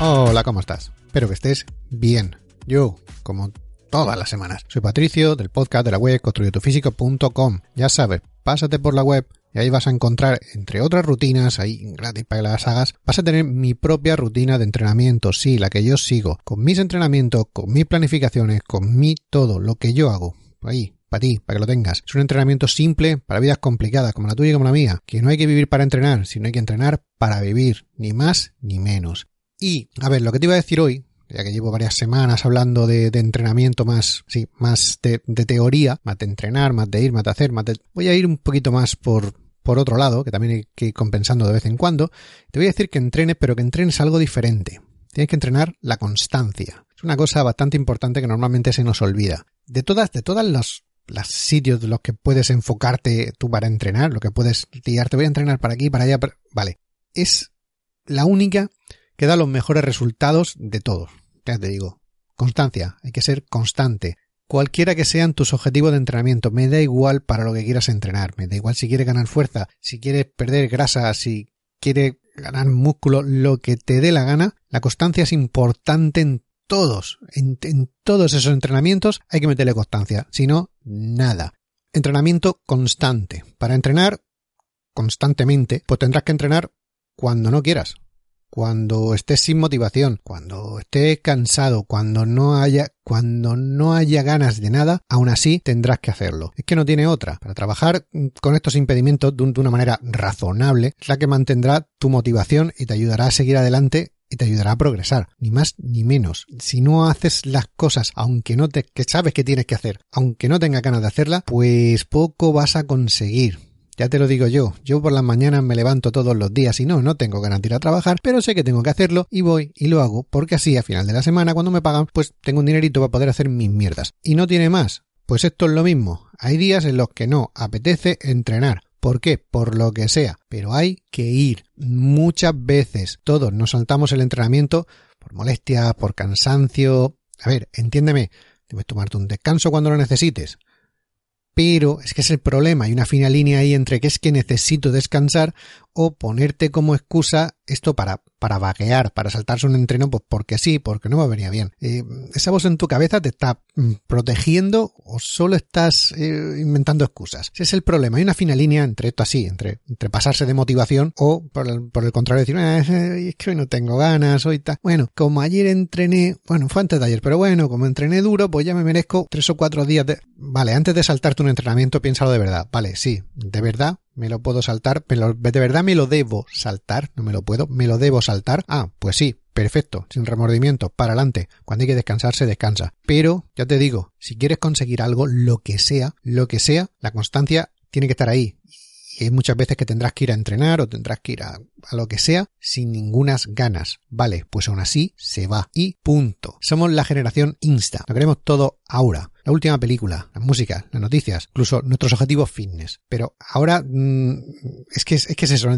Hola, ¿cómo estás? Espero que estés bien. Yo, como todas las semanas, soy Patricio del podcast de la web construyetufísico.com. Ya sabes, pásate por la web y ahí vas a encontrar, entre otras rutinas, ahí gratis para que las hagas, vas a tener mi propia rutina de entrenamiento, sí, la que yo sigo, con mis entrenamientos, con mis planificaciones, con mi todo, lo que yo hago. Ahí, para ti, para que lo tengas. Es un entrenamiento simple para vidas complicadas, como la tuya y como la mía, que no hay que vivir para entrenar, sino hay que entrenar para vivir, ni más ni menos. Y, a ver, lo que te iba a decir hoy, ya que llevo varias semanas hablando de, entrenamiento más, sí, más de, teoría, más de entrenar, más de ir, más de hacer, más de... Voy a ir un poquito más por, por otro lado, que también hay que ir compensando de vez en cuando. Te voy a decir que entrenes, pero que entrenes algo diferente. Tienes que entrenar la constancia. Es una cosa bastante importante que normalmente se nos olvida. De todas, de todas los, los sitios de los que puedes enfocarte tú para entrenar, lo que puedes tirar, te voy a entrenar para aquí, para allá, vale. Es la única que da los mejores resultados de todos. Ya te digo, constancia, hay que ser constante. Cualquiera que sean tus objetivos de entrenamiento, me da igual para lo que quieras entrenar, me da igual si quieres ganar fuerza, si quieres perder grasa, si quieres ganar músculo, lo que te dé la gana, la constancia es importante en todos, en, en todos esos entrenamientos hay que meterle constancia, si no, nada. Entrenamiento constante. Para entrenar constantemente, pues tendrás que entrenar cuando no quieras, cuando estés sin motivación, cuando estés cansado, cuando no haya, cuando no haya ganas de nada, aún así tendrás que hacerlo. Es que no tiene otra. Para trabajar con estos impedimentos de una manera razonable, es la que mantendrá tu motivación y te ayudará a seguir adelante y te ayudará a progresar, ni más ni menos. Si no haces las cosas, aunque no te, que sabes que tienes que hacer, aunque no tengas ganas de hacerla, pues poco vas a conseguir. Ya te lo digo yo, yo por las mañanas me levanto todos los días y no, no tengo ganas de ir a trabajar, pero sé que tengo que hacerlo y voy y lo hago porque así a final de la semana cuando me pagan pues tengo un dinerito para poder hacer mis mierdas. Y no tiene más. Pues esto es lo mismo. Hay días en los que no apetece entrenar. ¿Por qué? Por lo que sea. Pero hay que ir. Muchas veces todos nos saltamos el entrenamiento por molestias, por cansancio. A ver, entiéndeme. Debes tomarte un descanso cuando lo necesites pero es que es el problema, hay una fina línea ahí entre que es que necesito descansar o ponerte como excusa esto para, para vaguear, para saltarse un entreno, pues porque sí, porque no me venía bien. Eh, ¿Esa voz en tu cabeza te está mm, protegiendo o solo estás eh, inventando excusas? Ese es el problema. Hay una fina línea entre esto así, entre, entre pasarse de motivación o por el, por el contrario decir, ah, es que hoy no tengo ganas, hoy está. Bueno, como ayer entrené, bueno, fue antes de ayer, pero bueno, como entrené duro, pues ya me merezco tres o cuatro días de... Vale, antes de saltarte un entrenamiento, piénsalo de verdad. Vale, sí, de verdad, me lo puedo saltar, de verdad me lo debo saltar, no me lo puedo, me lo debo saltar. Ah, pues sí, perfecto, sin remordimiento, para adelante. Cuando hay que descansar, se descansa. Pero, ya te digo, si quieres conseguir algo, lo que sea, lo que sea, la constancia tiene que estar ahí. Y hay muchas veces que tendrás que ir a entrenar o tendrás que ir a, a, lo que sea sin ningunas ganas. Vale, pues aún así se va. Y punto. Somos la generación Insta. Lo queremos todo ahora la última película, la música, las noticias, incluso nuestros objetivos fitness. Pero ahora mm, es, que, es que es eso,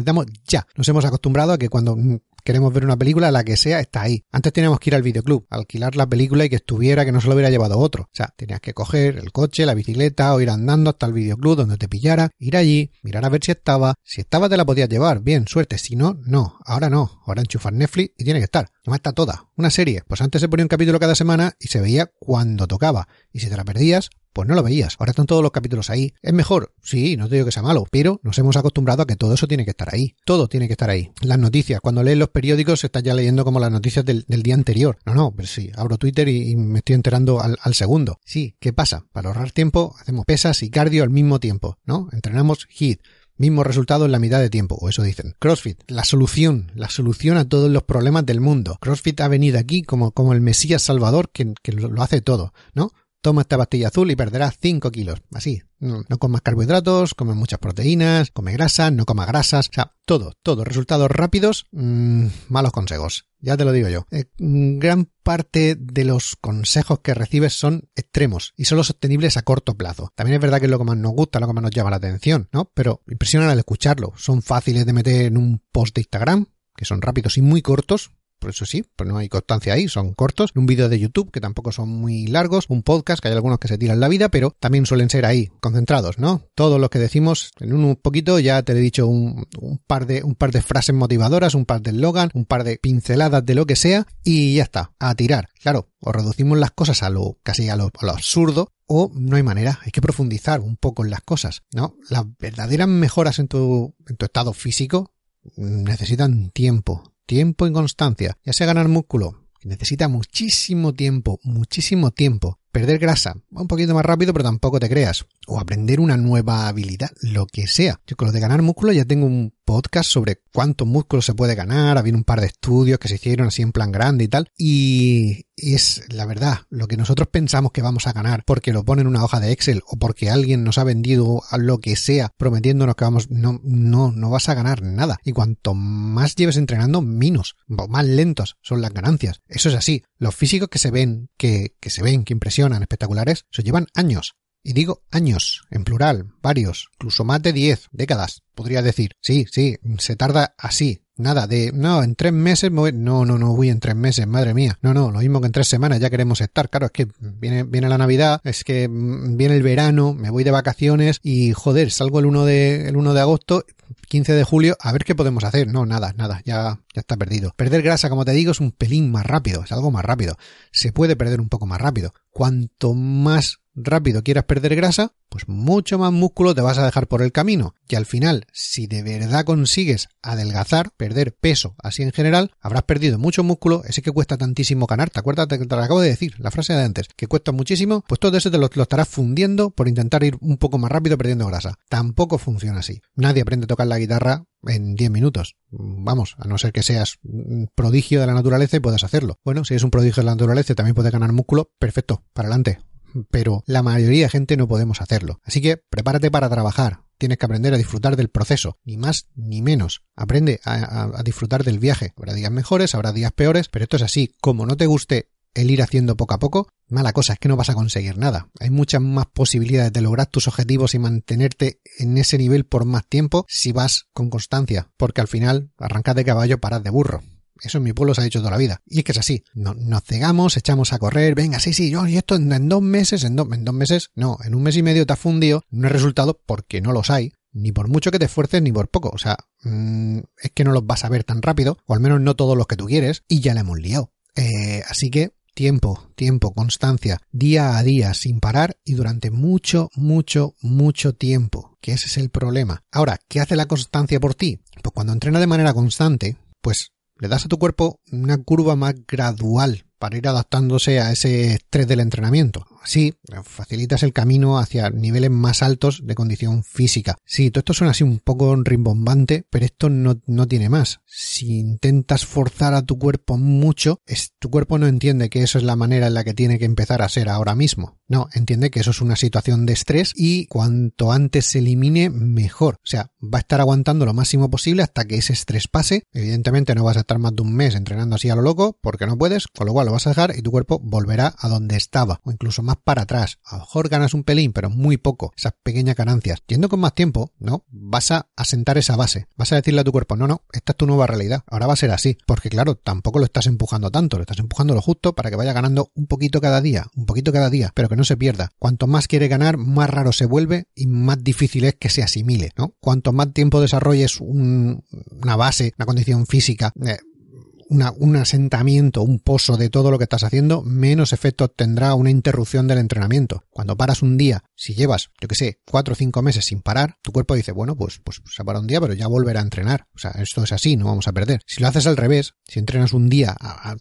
ya. Nos hemos acostumbrado a que cuando mm, queremos ver una película, la que sea, está ahí. Antes teníamos que ir al videoclub, alquilar la película y que estuviera, que no se lo hubiera llevado otro. O sea, tenías que coger el coche, la bicicleta o ir andando hasta el videoclub donde te pillara, ir allí, mirar a ver si estaba. Si estaba te la podías llevar, bien, suerte. Si no, no. Ahora no. Ahora enchufar Netflix y tiene que estar. No está toda. Una serie. Pues antes se ponía un capítulo cada semana y se veía cuando tocaba. Y si te la perdías, pues no lo veías. Ahora están todos los capítulos ahí. ¿Es mejor? Sí, no te digo que sea malo, pero nos hemos acostumbrado a que todo eso tiene que estar ahí. Todo tiene que estar ahí. Las noticias. Cuando lees los periódicos estás ya leyendo como las noticias del, día anterior. No, no, pero sí, abro Twitter y, me estoy enterando al, al, segundo. Sí, ¿qué pasa? Para ahorrar tiempo hacemos pesas y cardio al mismo tiempo, ¿no? Entrenamos HIIT Mismo resultado en la mitad de tiempo, o eso dicen. CrossFit, la solución, la solución a todos los problemas del mundo. CrossFit ha venido aquí como, como el Mesías Salvador que, que lo hace todo, ¿no? Toma esta pastilla azul y perderás 5 kilos. Así. No, comas carbohidratos, comes muchas proteínas, come grasa, no comas grasas. O sea, todo, todo. Resultados rápidos, mmm, malos consejos. Ya te lo digo yo. Eh, gran parte de los consejos que recibes son extremos y solo sostenibles a corto plazo. También es verdad que es lo que más nos gusta, lo que más nos llama la atención, ¿no? Pero impresionan al escucharlo. Son fáciles de meter en un post de Instagram, que son rápidos y muy cortos, por eso sí, pues no hay constancia ahí, son cortos, un vídeo de YouTube que tampoco son muy largos, un podcast que hay algunos que se tiran la vida, pero también suelen ser ahí, concentrados, ¿no? Todo lo que decimos en un poquito ya te he dicho un, par de un par de frases motivadoras, un par de eslogan, un par de pinceladas de lo que sea y ya está, a tirar. Claro, o reducimos las cosas a lo casi a lo, a lo absurdo o no hay manera, hay que profundizar un poco en las cosas, ¿no? Las verdaderas mejoras en tu, en tu estado físico necesitan tiempo, tiempo y constancia, ya sea ganar músculo, que necesita muchísimo tiempo, muchísimo tiempo. Perder grasa, un poquito más rápido, pero tampoco te creas. O aprender una nueva habilidad, lo que sea. Yo con lo de ganar músculo ya tengo un podcast sobre cuántos músculos se puede ganar, había un par de estudios que se hicieron así en plan grande y tal, y es la verdad, lo que nosotros pensamos que vamos a ganar porque lo ponen en una hoja de Excel o porque alguien nos ha vendido a lo que sea prometiéndonos que vamos, no, no, no vas a ganar nada. Y cuanto más lleves entrenando, menos, más lentos son las ganancias. Eso es así. Los físicos que se ven, que, que se ven, que impresionan, espectaculares, se llevan años. Y digo años, en plural, varios, incluso más de diez décadas, podría decir. Sí, sí, se tarda así. Nada de, no, en tres meses, no, no, no voy en tres meses, madre mía. No, no, lo mismo que en tres semanas ya queremos estar. Claro, es que viene, viene la Navidad, es que mm, viene el verano, me voy de vacaciones y joder, salgo el 1 de, el 1 de agosto 15 de julio, a ver qué podemos hacer. No, nada, nada, ya, ya está perdido. Perder grasa, como te digo, es un pelín más rápido, es algo más rápido. Se puede perder un poco más rápido. Cuanto más rápido quieras perder grasa, pues mucho más músculo te vas a dejar por el camino. Y al final, si de verdad consigues adelgazar, perder peso así en general, habrás perdido mucho músculo, ese que cuesta tantísimo ganar. ¿Te acuerdas que te lo acabo de decir? La frase de antes, que cuesta muchísimo, pues todo eso te lo estarás fundiendo por intentar ir un poco más rápido perdiendo grasa. Tampoco funciona así. Nadie aprende a tocar la guitarra en 10 minutos. Vamos, a no ser que seas un prodigio de la naturaleza y puedas hacerlo. Bueno, si eres un prodigio de la naturaleza también puedes ganar músculo, perfecto, para adelante pero la mayoría de gente no podemos hacerlo. Así que prepárate para trabajar. Tienes que aprender a disfrutar del proceso, ni más ni menos. Aprende a, disfrutar del viaje. Habrá días mejores, habrá días peores, pero esto es así. Como no te guste el ir haciendo poco a poco, mala cosa es que no vas a conseguir nada. Hay muchas más posibilidades de lograr tus objetivos y mantenerte en ese nivel por más tiempo si vas con constancia, porque al final arrancas de caballo, paras de burro. Eso en mi pueblo se ha dicho toda la vida. Y es que es así. No, nos cegamos, echamos a correr, venga, sí, sí, yo, y esto en, dos meses, en, dos meses, no, en un mes y medio te ha fundido, no hay resultado porque no los hay, ni por mucho que te esfuerces, ni por poco. O sea, mm, es que no los vas a ver tan rápido, o al menos no todos los que tú quieres, y ya le hemos liado. Eh, así que tiempo, tiempo, constancia, día a día, sin parar y durante mucho, mucho, mucho tiempo. Que ese es el problema. Ahora, ¿qué hace la constancia por ti? Pues cuando entrena de manera constante, pues le das a tu cuerpo una curva más gradual para ir adaptándose a ese estrés del entrenamiento. Así facilitas el camino hacia niveles más altos de condición física. Sí, todo esto suena así un poco rimbombante, pero esto no, no tiene más. Si intentas forzar a tu cuerpo mucho, tu cuerpo no entiende que eso es la manera en la que tiene que empezar a ser ahora mismo. No, entiende que eso es una situación de estrés y cuanto antes se elimine, mejor. O sea, va a estar aguantando lo máximo posible hasta que ese estrés pase. Evidentemente no vas a estar más de un mes entrenando así a lo loco porque no puedes, con lo cual lo vas a dejar y tu cuerpo volverá a donde estaba o incluso más para atrás. A lo mejor ganas un pelín, pero muy poco, esas pequeñas ganancias. Yendo con más tiempo, ¿no? Vas a asentar esa base. Vas a decirle a tu cuerpo, no, no, esta es tu nueva realidad. Ahora va a ser así. Porque claro, tampoco lo estás empujando tanto, lo estás empujando lo justo para que vaya ganando un poquito cada día, un poquito cada día, pero que no se pierda. Cuanto más quiere ganar, más raro se vuelve y más difícil es que se asimile, ¿no? Cuanto más tiempo desarrolles una base, una condición física, eh, un asentamiento, un pozo de todo lo que estás haciendo, menos efecto tendrá una interrupción del entrenamiento. Cuando paras un día, si llevas, yo que sé, cuatro o cinco meses sin parar, tu cuerpo dice, bueno, pues, pues se para un día, pero ya volverá a entrenar. O sea, esto es así, no vamos a perder. Si lo haces al revés, si entrenas un día a,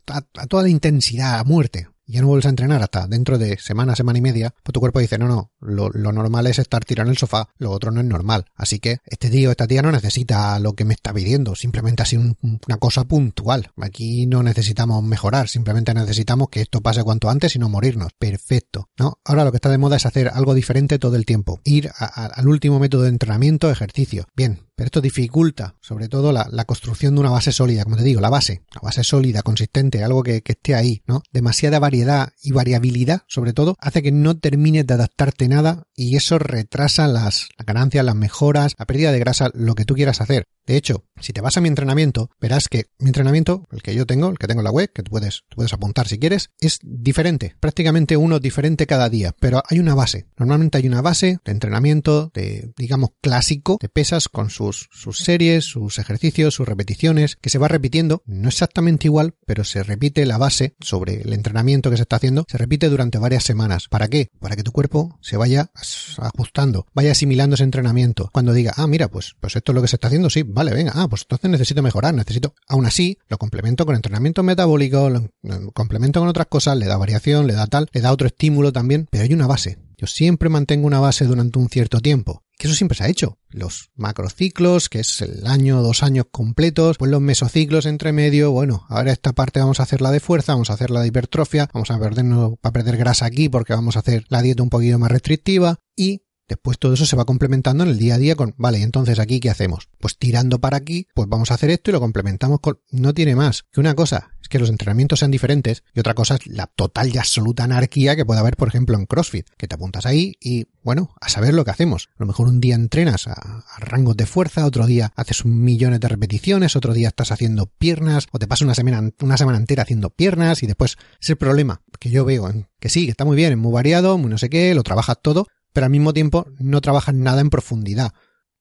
toda la intensidad, a muerte, ya no vuelves a entrenar hasta dentro de semana, semana y media, pues tu cuerpo dice, no, no, lo, normal es estar tirado en el sofá, lo otro no es normal. Así que este tío, esta tía no necesita lo que me está pidiendo, simplemente así una cosa puntual. Aquí no necesitamos mejorar, simplemente necesitamos que esto pase cuanto antes y no morirnos. Perfecto, ¿no? Ahora lo que está de moda es hacer algo diferente todo el tiempo, ir al último método de entrenamiento, ejercicio. Bien, pero esto dificulta, sobre todo, la, construcción de una base sólida, como te digo, la base, la base sólida, consistente, algo que, que, esté ahí, ¿no? Demasiada variedad y variabilidad, sobre todo, hace que no termines de adaptarte nada y eso retrasa las ganancias, las mejoras, la pérdida de grasa, lo que tú quieras hacer. De hecho, si te vas a mi entrenamiento, verás que mi entrenamiento, el que yo tengo, el que tengo en la web, que tú puedes, puedes apuntar si quieres, es diferente, prácticamente uno diferente cada día, pero hay una base. Normalmente hay una base de entrenamiento, de, digamos, clásico, de pesas con sus, sus series, sus ejercicios, sus repeticiones, que se va repitiendo, no exactamente igual, pero se repite la base sobre el entrenamiento que se está haciendo, se repite durante varias semanas. ¿Para qué? Para que tu cuerpo se vaya ajustando, vaya asimilando ese entrenamiento. Cuando diga, ah, mira, pues, pues esto es lo que se está haciendo, sí, vale, venga, ah, pues entonces necesito mejorar, necesito. Aún así, lo complemento con entrenamiento metabólico, lo complemento con otras cosas, le da variación, le da tal, le da otro estímulo también, pero hay una base. Yo siempre mantengo una base durante un cierto tiempo. Que eso siempre se ha hecho. Los macrociclos, que es el año, dos años completos, pues los mesociclos entre medio, bueno, ahora esta parte vamos a hacer la de fuerza, vamos a hacer la de hipertrofia, vamos a perdernos, para perder grasa aquí porque vamos a hacer la dieta un poquito más restrictiva y Después todo eso se va complementando en el día a día con, vale, entonces aquí ¿qué hacemos? Pues tirando para aquí, pues vamos a hacer esto y lo complementamos con... No tiene más que una cosa es que los entrenamientos sean diferentes y otra cosa es la total y absoluta anarquía que puede haber, por ejemplo, en CrossFit, que te apuntas ahí y, bueno, a saber lo que hacemos. A lo mejor un día entrenas a, rangos de fuerza, otro día haces millón de repeticiones, otro día estás haciendo piernas o te pasas una semana, una semana entera haciendo piernas y después es el problema que yo veo, que sí, que está muy bien, es muy variado, muy no sé qué, lo trabajas todo, pero al mismo tiempo no trabajas nada en profundidad.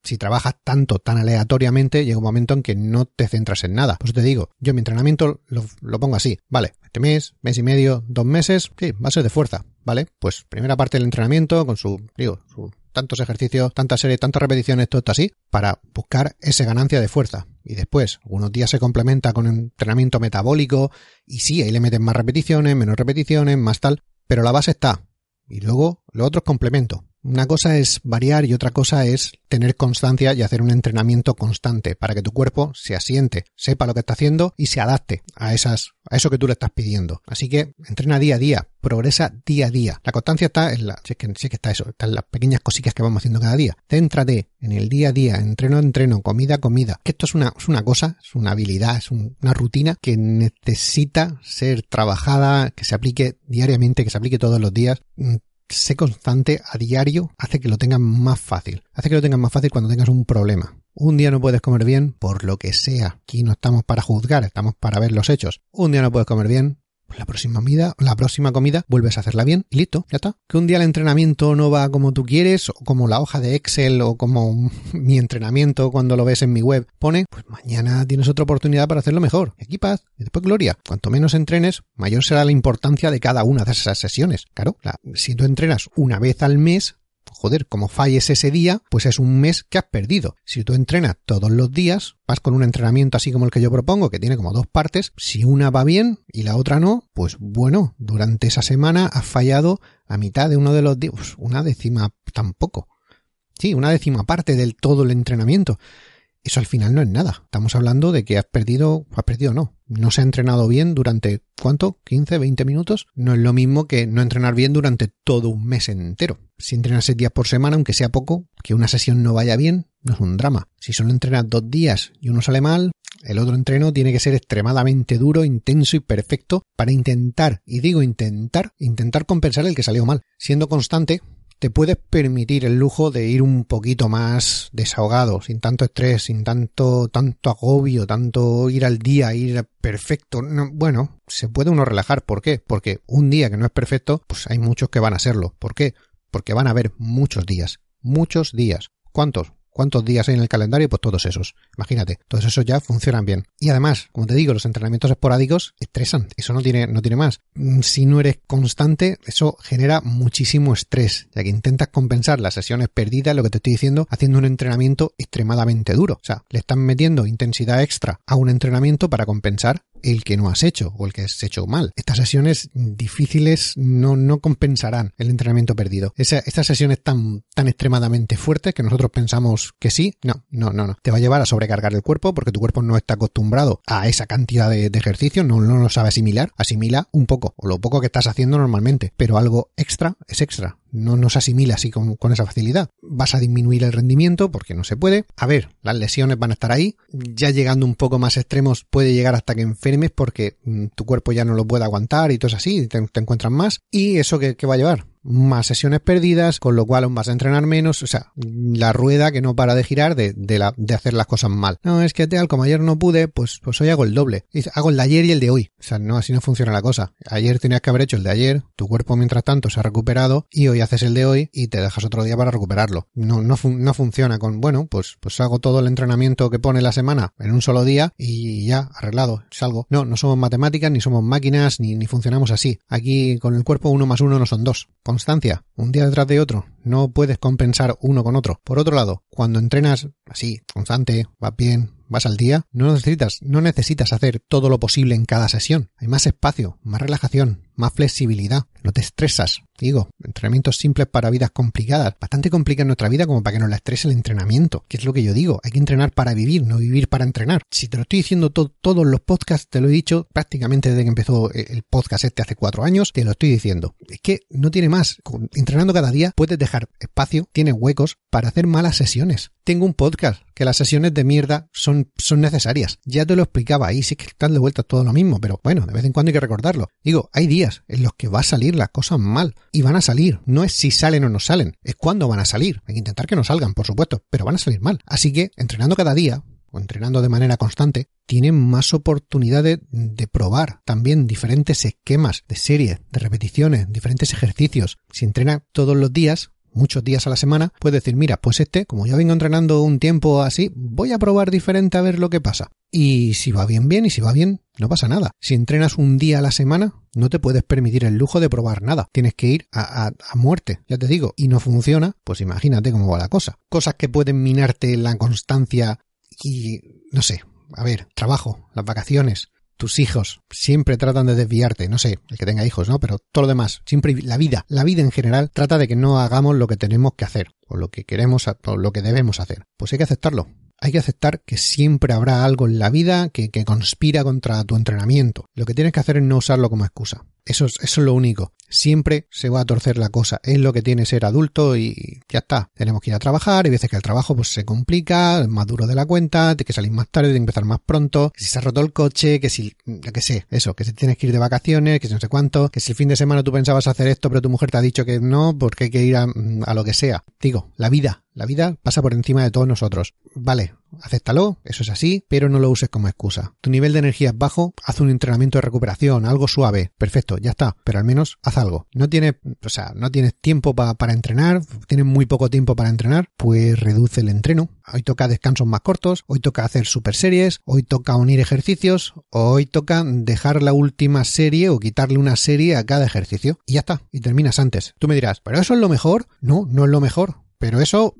Si trabajas tanto, tan aleatoriamente, llega un momento en que no te centras en nada. Pues te digo, yo mi entrenamiento lo, pongo así, vale, este mes, mes y medio, dos meses, sí, va de fuerza, ¿vale? Pues primera parte del entrenamiento con su, digo, tantos ejercicios, tantas series, tantas repeticiones, todo así, para buscar esa ganancia de fuerza. Y después, algunos días se complementa con entrenamiento metabólico, y sí, ahí le meten más repeticiones, menos repeticiones, más tal, pero la base está. Y luego lo otro es complemento. Una cosa es variar y otra cosa es tener constancia y hacer un entrenamiento constante para que tu cuerpo se asiente, sepa lo que está haciendo y se adapte a esas a eso que tú le estás pidiendo. Así que entrena día a día, progresa día a día. La constancia está en la, que, que está eso, están las pequeñas cositas que vamos haciendo cada día. Céntrate en el día a día, entreno a entreno, comida a comida. Que esto es una, es una cosa, es una habilidad, es una rutina que necesita ser trabajada, que se aplique diariamente, que se aplique todos los días sé constante a diario hace que lo tengas más fácil. Hace que lo tengas más fácil cuando tengas un problema. Un día no puedes comer bien por lo que sea. Aquí no estamos para juzgar, estamos para ver los hechos. Un día no puedes comer bien la próxima comida, la próxima comida vuelves a hacerla bien y listo, ya está. Que un día el entrenamiento no va como tú quieres, o como la hoja de Excel, o como mi entrenamiento cuando lo ves en mi web pone, pues mañana tienes otra oportunidad para hacerlo mejor. Y aquí y después gloria. Cuanto menos entrenes, mayor será la importancia de cada una de esas sesiones. Claro, si tú entrenas una vez al mes, joder, como falles ese día, pues es un mes que has perdido. Si tú entrenas todos los días, vas con un entrenamiento así como el que yo propongo, que tiene como dos partes, si una va bien y la otra no, pues bueno, durante esa semana has fallado a mitad de uno de los días, una décima tampoco. Sí, una décima parte del todo el entrenamiento. Eso al final no es nada. Estamos hablando de que has perdido, has perdido no. No se ha entrenado bien durante, ¿cuánto? ¿15, 20 minutos? No es lo mismo que no entrenar bien durante todo un mes entero. Si entrenas seis días por semana, aunque sea poco, que una sesión no vaya bien, no es un drama. Si solo entrenas dos días y uno sale mal, el otro entreno tiene que ser extremadamente duro, intenso y perfecto para intentar, y digo intentar, intentar compensar el que salió mal. Siendo constante, te puedes permitir el lujo de ir un poquito más desahogado, sin tanto estrés, sin tanto, tanto agobio, tanto ir al día, ir perfecto. bueno, se puede uno relajar. ¿Por qué? Porque un día que no es perfecto, pues hay muchos que van a serlo. ¿Por qué? Porque van a haber muchos días. Muchos días. ¿Cuántos? ¿Cuántos días hay en el calendario? Pues todos esos. Imagínate, todos esos ya funcionan bien. Y además, como te digo, los entrenamientos esporádicos estresan. Eso no tiene, no tiene más. Mm, si no eres constante, eso genera muchísimo estrés, ya que intentas compensar las sesiones perdidas, lo que te estoy diciendo, haciendo un entrenamiento extremadamente duro. O sea, le están metiendo intensidad extra a un entrenamiento para compensar el que no has hecho o el que has hecho mal. Estas sesiones difíciles no, no compensarán el entrenamiento perdido. estas sesiones tan, tan extremadamente fuertes que nosotros pensamos que sí, no, no, no, no. Te va a llevar a sobrecargar el cuerpo porque tu cuerpo no está acostumbrado a esa cantidad de, ejercicio, no, no lo sabe asimilar. Asimila un poco o lo poco que estás haciendo normalmente, pero algo extra es extra no nos asimila así con, esa facilidad. Vas a disminuir el rendimiento porque no se puede. A ver, las lesiones van a estar ahí. Ya llegando un poco más extremos puede llegar hasta que enfermes porque mm, tu cuerpo ya no lo puede aguantar y todo es así, te, te encuentras más. ¿Y eso qué, qué va a llevar? Más sesiones perdidas, con lo cual vas a entrenar menos, o sea, la rueda que no para de girar de, de, la, de hacer las cosas mal. No, es que tal, como ayer no pude, pues, pues hoy hago el doble. Hago el de ayer y el de hoy. O sea, no, así no funciona la cosa. Ayer tenías que haber hecho el de ayer, tu cuerpo mientras tanto se ha recuperado y hoy haces el de hoy y te dejas otro día para recuperarlo. No, no, no funciona con, bueno, pues, pues hago todo el entrenamiento que pone la semana en un solo día y ya, arreglado, salgo. No, no somos matemáticas, ni somos máquinas, ni, ni funcionamos así. Aquí con el cuerpo uno más uno no son dos constancia, un día detrás de otro. No puedes compensar uno con otro. Por otro lado, cuando entrenas así, constante, va bien, vas al día, no necesitas, no necesitas hacer todo lo posible en cada sesión. Hay más espacio, más relajación, más flexibilidad. No te estresas. Digo, entrenamientos simples para vidas complicadas. Bastante complica nuestra vida como para que nos la estrese el entrenamiento. Que es lo que yo digo. Hay que entrenar para vivir, no vivir para entrenar. Si te lo estoy diciendo todos los podcasts, te lo he dicho prácticamente desde que empezó el podcast este hace cuatro años, te lo estoy diciendo. Es que no tiene más. Entrenando cada día puedes dejar espacio, tienes huecos para hacer malas sesiones. Tengo un podcast que las sesiones de mierda son, son necesarias. Ya te lo explicaba ahí, sí que están de vuelta todo lo mismo, pero bueno, de vez en cuando hay que recordarlo. Digo, hay días en los que va a salir las cosas mal y van a salir. No es si salen o no salen, es cuándo van a salir. Hay que intentar que no salgan, por supuesto, pero van a salir mal. Así que, entrenando cada día, o entrenando de manera constante, tienen más oportunidades de probar también diferentes esquemas de series, de repeticiones, diferentes ejercicios. Si entrena todos los días, muchos días a la semana, puedes decir, mira, pues este, como ya vengo entrenando un tiempo así, voy a probar diferente a ver lo que pasa. Y si va bien, bien, y si va bien, no pasa nada. Si entrenas un día a la semana, no te puedes permitir el lujo de probar nada. Tienes que ir a, a, muerte, ya te digo, y no funciona, pues imagínate cómo va la cosa. Cosas que pueden minarte la constancia y, no sé, a ver, trabajo, las vacaciones, tus hijos siempre tratan de desviarte, no sé, el que tenga hijos, ¿no? Pero todo lo demás, siempre la vida, la vida en general trata de que no hagamos lo que tenemos que hacer, o lo que queremos, o lo que debemos hacer. Pues hay que aceptarlo. Hay que aceptar que siempre habrá algo en la vida que, que conspira contra tu entrenamiento. Lo que tienes que hacer es no usarlo como excusa. Eso es, lo único. Siempre se va a torcer la cosa. Es lo que tiene ser adulto y ya está. Tenemos que ir a trabajar. Hay veces que el trabajo pues se complica, es más duro de la cuenta, de que salir más tarde, de empezar más pronto, que si se ha roto el coche, que si, ya que sé, eso, que si tienes que ir de vacaciones, que si no sé cuánto, que si el fin de semana tú pensabas hacer esto, pero tu mujer te ha dicho que no, porque hay que ir a lo que sea. Digo, la vida, la vida pasa por encima de todos nosotros. Vale, acéptalo, eso es así, pero no lo uses como excusa. Tu nivel de energía es bajo, haz un entrenamiento de recuperación, algo suave. Perfecto, ya está, pero al menos haz algo. No tienes, o sea, no tienes tiempo para entrenar, tienes muy poco tiempo para entrenar, pues reduce el entreno. Hoy toca descansos más cortos, hoy toca hacer super series, hoy toca unir ejercicios, hoy toca dejar la última serie o quitarle una serie a cada ejercicio. Y ya está, y terminas antes. Tú me dirás, ¿pero eso es lo mejor? No, no es lo mejor. Pero eso,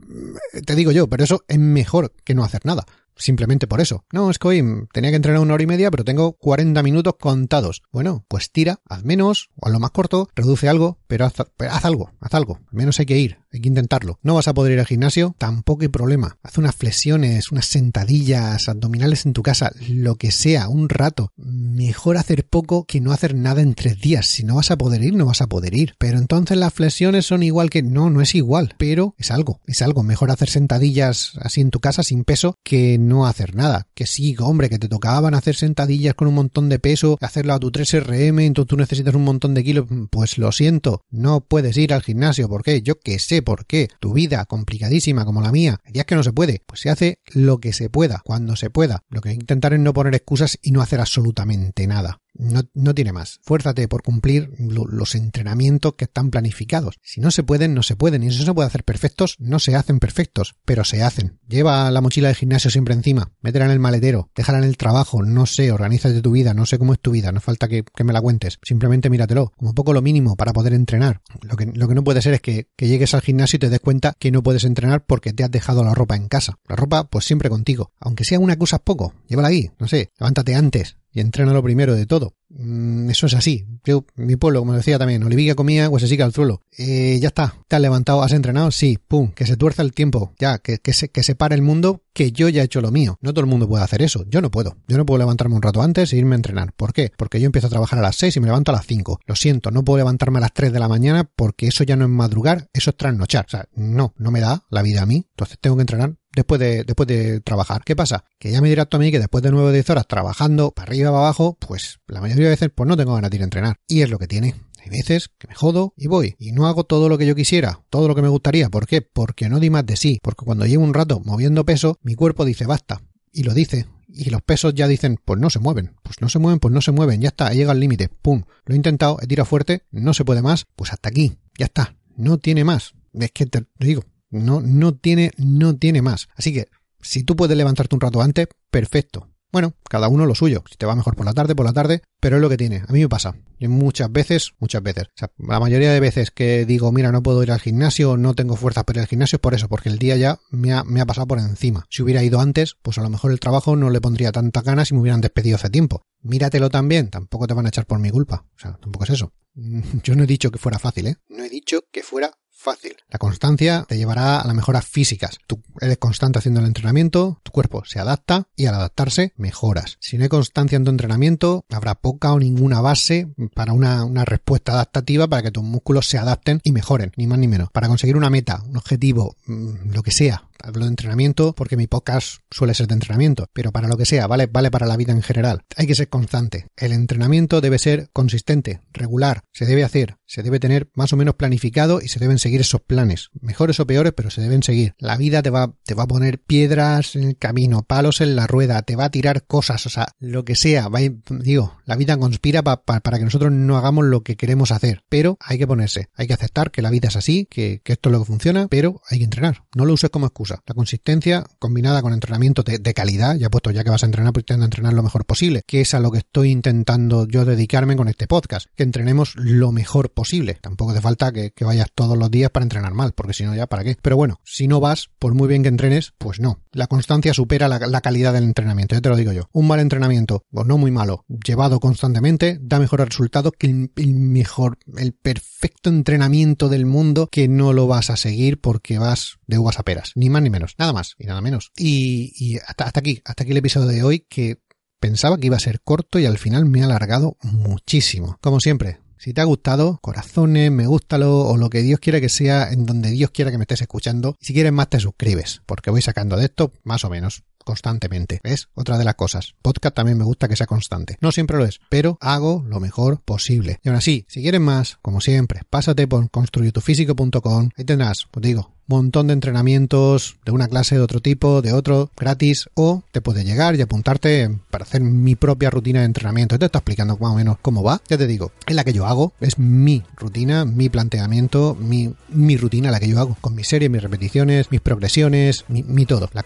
te digo yo, pero eso es mejor que no hacer nada simplemente por eso. No, es que hoy tenía que entrenar una hora y media, pero tengo 40 minutos contados. Bueno, pues tira, haz menos, o haz lo más corto, reduce algo, pero haz, algo, haz algo. Al menos hay que ir, hay que intentarlo. No vas a poder ir al gimnasio, tampoco hay problema. Haz unas flexiones, unas sentadillas, abdominales en tu casa, lo que sea, un rato. Mejor hacer poco que no hacer nada en tres días. Si no vas a poder ir, no vas a poder ir. Pero entonces las flexiones son igual que... No, no es igual, pero es algo, es algo. Mejor hacer sentadillas así en tu casa sin peso que no hacer nada. Que sí, hombre, que te tocaban hacer sentadillas con un montón de peso, hacerlo a tu 3RM, entonces tú necesitas un montón de kilos. Pues lo siento, no puedes ir al gimnasio. ¿Por qué? Yo que sé por qué. Tu vida complicadísima como la mía, hay días que no se puede. Pues se hace lo que se pueda, cuando se pueda. Lo que hay que intentar es no poner excusas y no hacer absolutamente nada. No, tiene más. Fuérzate por cumplir los entrenamientos que están planificados. Si no se pueden, no se pueden. Y si no se puede hacer perfectos, no se hacen perfectos, pero se hacen. Lleva la mochila de gimnasio siempre encima, métela en el maletero, déjala en el trabajo, no sé, organízate tu vida, no sé cómo es tu vida, no falta que, me la cuentes. Simplemente míratelo, como poco lo mínimo para poder entrenar. Lo que, lo que no puede ser es que, que llegues al gimnasio y te des cuenta que no puedes entrenar porque te has dejado la ropa en casa. La ropa, pues siempre contigo. Aunque sea una cosa poco, llévala ahí, no sé, levántate antes, y entrena lo primero de todo. Mm, eso es así. Yo, mi pueblo, como decía también, Oliviga comía, pues así que al suelo. Eh, ya está, te has levantado, has entrenado, sí, pum, que se tuerza el tiempo, ya, que, que, se, que se pare el mundo, que yo ya he hecho lo mío. No todo el mundo puede hacer eso, yo no puedo. Yo no puedo levantarme un rato antes e irme a entrenar. ¿Por qué? Porque yo empiezo a trabajar a las 6 y me levanto a las 5. Lo siento, no puedo levantarme a las 3 de la mañana porque eso ya no es madrugar, eso es trasnochar. O sea, no, no me da la vida a mí, entonces tengo que entrenar después de, después de trabajar. ¿Qué pasa? Que ya me dirás tú a mí que después de 9 o 10 horas trabajando para arriba para abajo, pues la mayoría de veces pues no tengo ganas de ir a entrenar. Y es lo que tiene. Hay veces que me jodo y voy. Y no hago todo lo que yo quisiera, todo lo que me gustaría. ¿Por qué? Porque no di más de sí. Porque cuando llevo un rato moviendo peso, mi cuerpo dice basta. Y lo dice. Y los pesos ya dicen, pues no se mueven. Pues no se mueven, pues no se mueven. Ya está, llega al límite. Pum. Lo he intentado, he tirado fuerte, no se puede más. Pues hasta aquí. Ya está. No tiene más. Es que te digo, no, no tiene, no tiene más. Así que, si tú puedes levantarte un rato antes, perfecto. Bueno, cada uno lo suyo. Si te va mejor por la tarde, por la tarde, pero es lo que tiene. A mí me pasa. Muchas veces, muchas veces. O sea, la mayoría de veces que digo, mira, no puedo ir al gimnasio, no tengo fuerzas para ir al gimnasio, es por eso, porque el día ya me ha, me ha pasado por encima. Si hubiera ido antes, pues a lo mejor el trabajo no le pondría tanta ganas si me hubieran despedido hace tiempo. Míratelo también, tampoco te van a echar por mi culpa. O sea, tampoco es eso. Yo no he dicho que fuera fácil, ¿eh? No he dicho que fuera fácil. La constancia te llevará a las mejoras físicas. Tú eres constante haciendo el entrenamiento, tu cuerpo se adapta y al adaptarse mejoras. Si no hay constancia en tu entrenamiento, habrá poca o ninguna base para una, una respuesta adaptativa para que tus músculos se adapten y mejoren, ni más ni menos. Para conseguir una meta, un objetivo, mm, lo que sea, hablo de entrenamiento porque mi podcast suele ser de entrenamiento, pero para lo que sea, vale, vale para la vida en general. Hay que ser constante. El entrenamiento debe ser consistente, regular, se debe hacer, se debe tener más o menos planificado y se deben seguir esos planes, mejores o peores, pero se deben seguir. La vida te va, te va a poner piedras en el camino, palos en la rueda, te va a tirar cosas, o sea, lo que sea, digo, la vida conspira para que nosotros no hagamos lo que queremos hacer, pero hay que ponerse, hay que aceptar que la vida es así, que, que esto es lo que funciona, pero hay que entrenar, no lo uses como excusa. La consistencia combinada con entrenamiento de, calidad, ya puesto ya que vas a entrenar, pues intenta entrenar lo mejor posible, que es a lo que estoy intentando yo dedicarme con este podcast, que entrenemos lo mejor posible. Tampoco hace falta que, vayas todos los días para entrenar mal, porque si no ya para qué. Pero bueno, si no vas, por muy bien que entrenes, pues no. La constancia supera la, calidad del entrenamiento, ya te lo digo yo. Un mal entrenamiento, o no muy malo, llevado constantemente, da mejores resultados que el, el mejor, el perfecto entrenamiento del mundo que no lo vas a seguir porque vas de uvas a peras. Ni más ni menos. Nada más y nada menos. Y, hasta, aquí, hasta aquí el episodio de hoy que pensaba que iba a ser corto y al final me ha alargado muchísimo. Como siempre, si te ha gustado, corazones, me gustalo o lo que Dios quiera que sea en donde Dios quiera que me estés escuchando. Si quieres más te suscribes, porque voy sacando de esto más o menos constantemente. ¿Ves? Otra de las cosas. Podcast también me gusta que sea constante. No siempre lo es, pero hago lo mejor posible. Y aún así, si quieres más, como siempre, pásate por construyetufísico.com. Ahí tendrás, pues digo, montón de entrenamientos de una clase de otro tipo, de otro, gratis, o te puedes llegar y apuntarte para hacer mi propia rutina de entrenamiento. Te estoy explicando más o menos cómo va. Ya te digo, es la que yo hago, es mi rutina, mi planteamiento, mi, mi rutina, la que yo hago, con mis series, mis repeticiones, mis progresiones, mi, mi todo. La,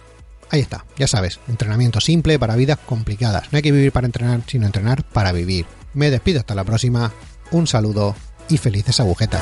Ahí está, ya sabes, entrenamiento simple para vidas complicadas. No hay que vivir para entrenar, sino entrenar para vivir. Me despido hasta la próxima, un saludo y felices agujetas.